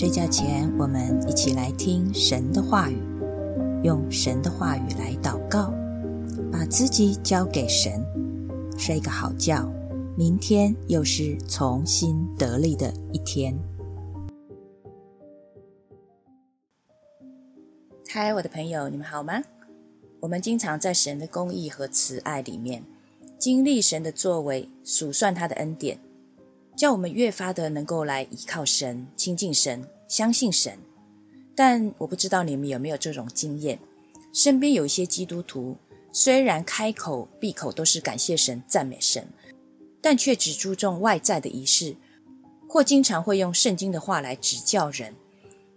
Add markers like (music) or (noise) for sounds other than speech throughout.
睡觉前，我们一起来听神的话语，用神的话语来祷告，把自己交给神，睡个好觉。明天又是重新得力的一天。嗨，我的朋友，你们好吗？我们经常在神的公义和慈爱里面经历神的作为，数算他的恩典。叫我们越发的能够来依靠神、亲近神、相信神。但我不知道你们有没有这种经验：身边有一些基督徒，虽然开口闭口都是感谢神、赞美神，但却只注重外在的仪式，或经常会用圣经的话来指教人，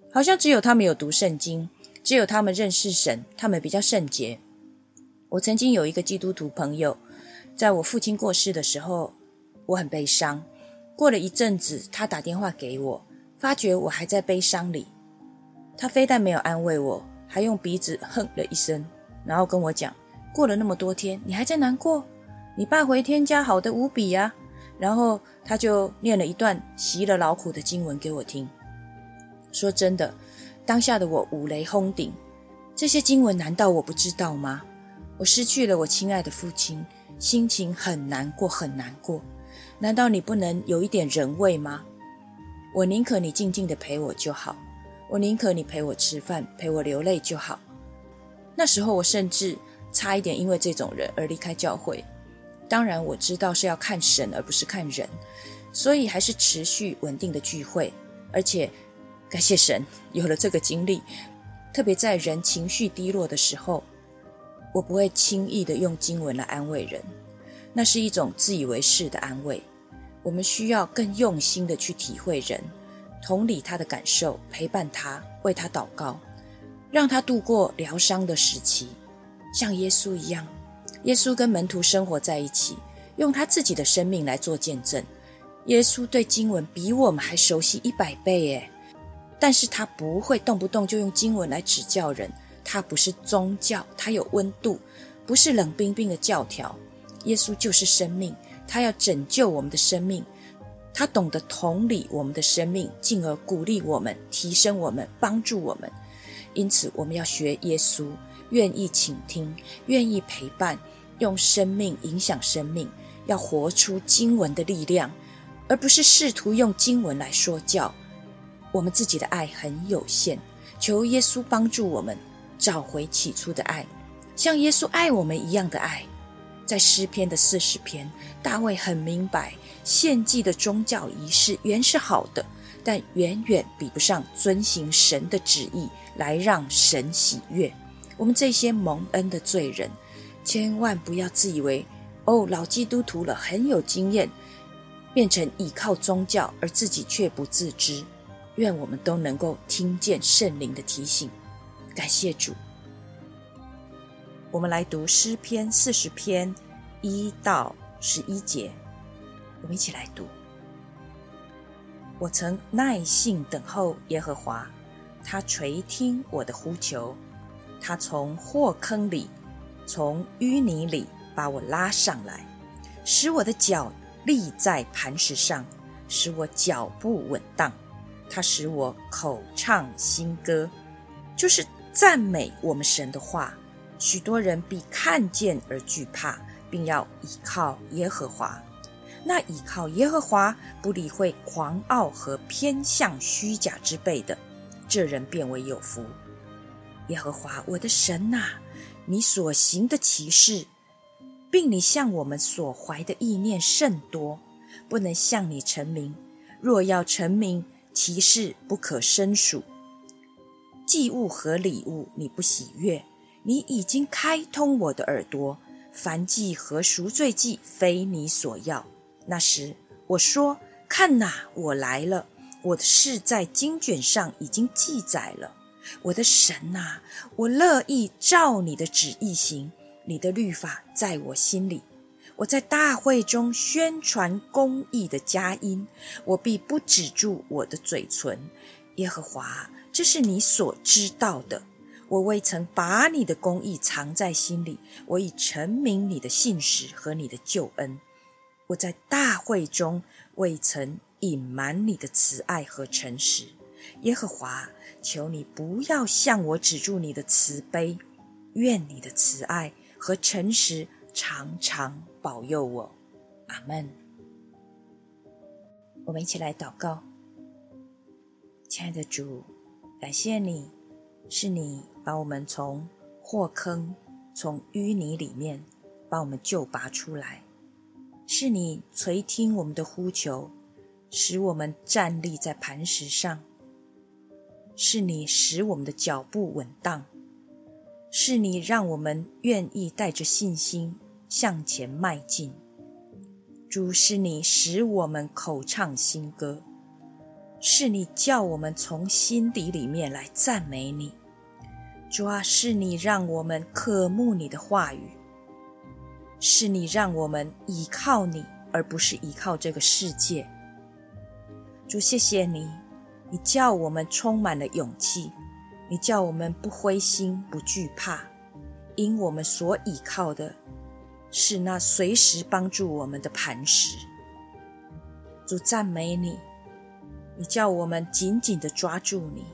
好像只有他们有读圣经，只有他们认识神，他们比较圣洁。我曾经有一个基督徒朋友，在我父亲过世的时候，我很悲伤。过了一阵子，他打电话给我，发觉我还在悲伤里。他非但没有安慰我，还用鼻子哼了一声，然后跟我讲：“过了那么多天，你还在难过？你爸回天家好的无比呀。”然后他就念了一段习了劳苦的经文给我听。说真的，当下的我五雷轰顶。这些经文难道我不知道吗？我失去了我亲爱的父亲，心情很难过，很难过。难道你不能有一点人味吗？我宁可你静静的陪我就好，我宁可你陪我吃饭，陪我流泪就好。那时候我甚至差一点因为这种人而离开教会。当然我知道是要看神而不是看人，所以还是持续稳定的聚会。而且感谢神 (laughs) 有了这个经历，特别在人情绪低落的时候，我不会轻易的用经文来安慰人，那是一种自以为是的安慰。我们需要更用心的去体会人，同理他的感受，陪伴他，为他祷告，让他度过疗伤的时期，像耶稣一样。耶稣跟门徒生活在一起，用他自己的生命来做见证。耶稣对经文比我们还熟悉一百倍，耶，但是他不会动不动就用经文来指教人。他不是宗教，他有温度，不是冷冰冰的教条。耶稣就是生命。他要拯救我们的生命，他懂得同理我们的生命，进而鼓励我们、提升我们、帮助我们。因此，我们要学耶稣，愿意倾听，愿意陪伴，用生命影响生命，要活出经文的力量，而不是试图用经文来说教。我们自己的爱很有限，求耶稣帮助我们找回起初的爱，像耶稣爱我们一样的爱。在诗篇的四十篇，大卫很明白，献祭的宗教仪式原是好的，但远远比不上遵行神的旨意来让神喜悦。我们这些蒙恩的罪人，千万不要自以为哦，老基督徒了，很有经验，变成倚靠宗教而自己却不自知。愿我们都能够听见圣灵的提醒，感谢主。我们来读诗篇四十篇一到十一节，我们一起来读。我曾耐心等候耶和华，他垂听我的呼求，他从祸坑里，从淤泥里把我拉上来，使我的脚立在磐石上，使我脚步稳当。他使我口唱新歌，就是赞美我们神的话。许多人必看见而惧怕，并要倚靠耶和华。那倚靠耶和华，不理会狂傲和偏向虚假之辈的，这人变为有福。耶和华我的神呐，你所行的奇事，并你向我们所怀的意念甚多，不能向你成名。若要成名，其事不可胜数。祭物和礼物，你不喜悦。你已经开通我的耳朵，凡祭和赎罪祭非你所要。那时我说：“看哪，我来了。我的事在经卷上已经记载了。我的神呐，我乐意照你的旨意行。你的律法在我心里。我在大会中宣传公义的佳音，我必不止住我的嘴唇。耶和华，这是你所知道的。”我未曾把你的公义藏在心里，我已陈明你的信实和你的救恩。我在大会中未曾隐瞒你的慈爱和诚实。耶和华，求你不要向我止住你的慈悲，愿你的慈爱和诚实常常保佑我。阿门。我们一起来祷告，亲爱的主，感谢你，是你把我们从祸坑、从淤泥里面把我们救拔出来，是你垂听我们的呼求。使我们站立在磐石上，是你使我们的脚步稳当，是你让我们愿意带着信心向前迈进。主是你使我们口唱新歌，是你叫我们从心底里面来赞美你。主啊，是你让我们渴慕你的话语，是你让我们依靠你，而不是依靠这个世界。主，谢谢你，你叫我们充满了勇气，你叫我们不灰心、不惧怕，因我们所倚靠的是那随时帮助我们的磐石。主，赞美你，你叫我们紧紧的抓住你，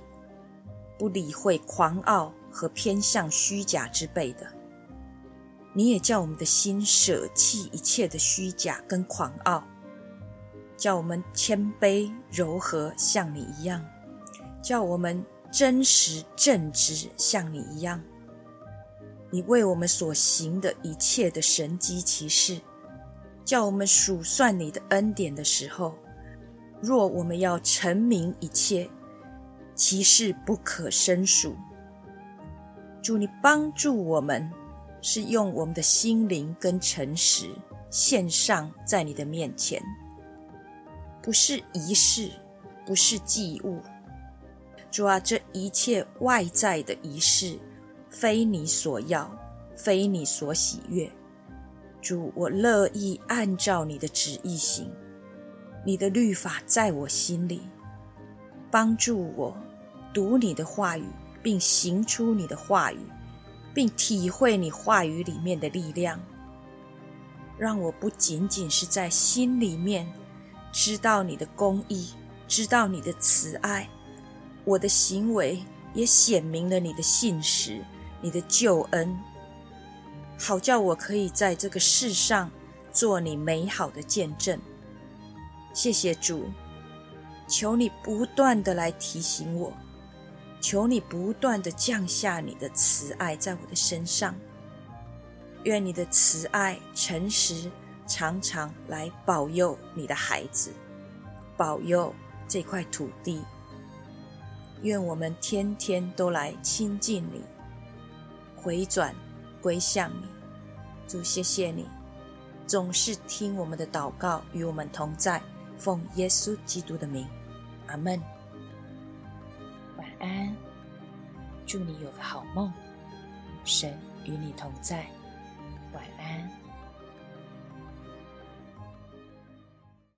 不理会狂傲和偏向虚假之辈的。你也叫我们的心舍弃一切的虚假跟狂傲。叫我们谦卑柔和，像你一样；叫我们真实正直，像你一样。你为我们所行的一切的神机骑士，叫我们数算你的恩典的时候，若我们要成名一切，其事不可胜数。祝你帮助我们，是用我们的心灵跟诚实献上在你的面前。不是仪式，不是祭物，主啊，这一切外在的仪式，非你所要，非你所喜悦。主，我乐意按照你的旨意行，你的律法在我心里，帮助我读你的话语，并行出你的话语，并体会你话语里面的力量，让我不仅仅是在心里面。知道你的公义，知道你的慈爱，我的行为也显明了你的信实，你的救恩，好叫我可以在这个世上做你美好的见证。谢谢主，求你不断的来提醒我，求你不断的降下你的慈爱在我的身上，愿你的慈爱诚实。常常来保佑你的孩子，保佑这块土地。愿我们天天都来亲近你，回转归向你。主，谢谢你，总是听我们的祷告，与我们同在。奉耶稣基督的名，阿门。晚安，祝你有个好梦，神与你同在。晚安。